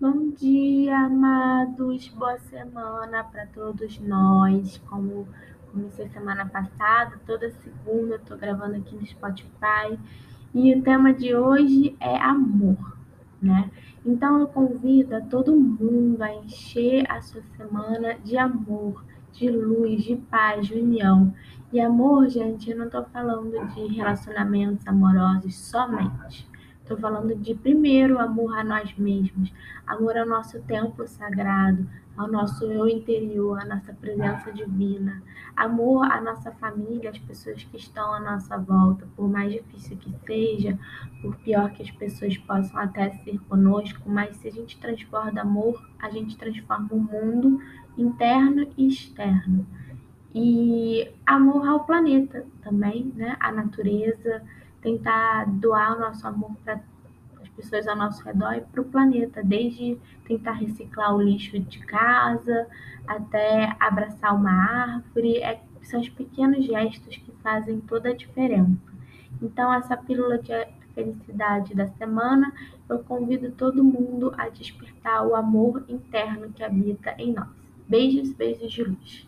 Bom dia, amados. Boa semana para todos nós. Como comecei semana passada, toda segunda eu tô gravando aqui no Spotify. E o tema de hoje é amor, né? Então eu convido a todo mundo a encher a sua semana de amor, de luz, de paz, de união. E amor, gente, eu não tô falando de relacionamentos amorosos somente. Estou falando de primeiro amor a nós mesmos, amor ao nosso templo sagrado, ao nosso eu interior, à nossa presença divina, amor à nossa família, às pessoas que estão à nossa volta, por mais difícil que seja, por pior que as pessoas possam até ser conosco, mas se a gente transborda amor, a gente transforma o mundo interno e externo. E amor ao planeta também, né? A natureza, tentar doar o nosso amor para as pessoas ao nosso redor e para o planeta, desde tentar reciclar o lixo de casa até abraçar uma árvore, é, são os pequenos gestos que fazem toda a diferença. Então, essa pílula de felicidade da semana, eu convido todo mundo a despertar o amor interno que habita em nós. Beijos, beijos de luz.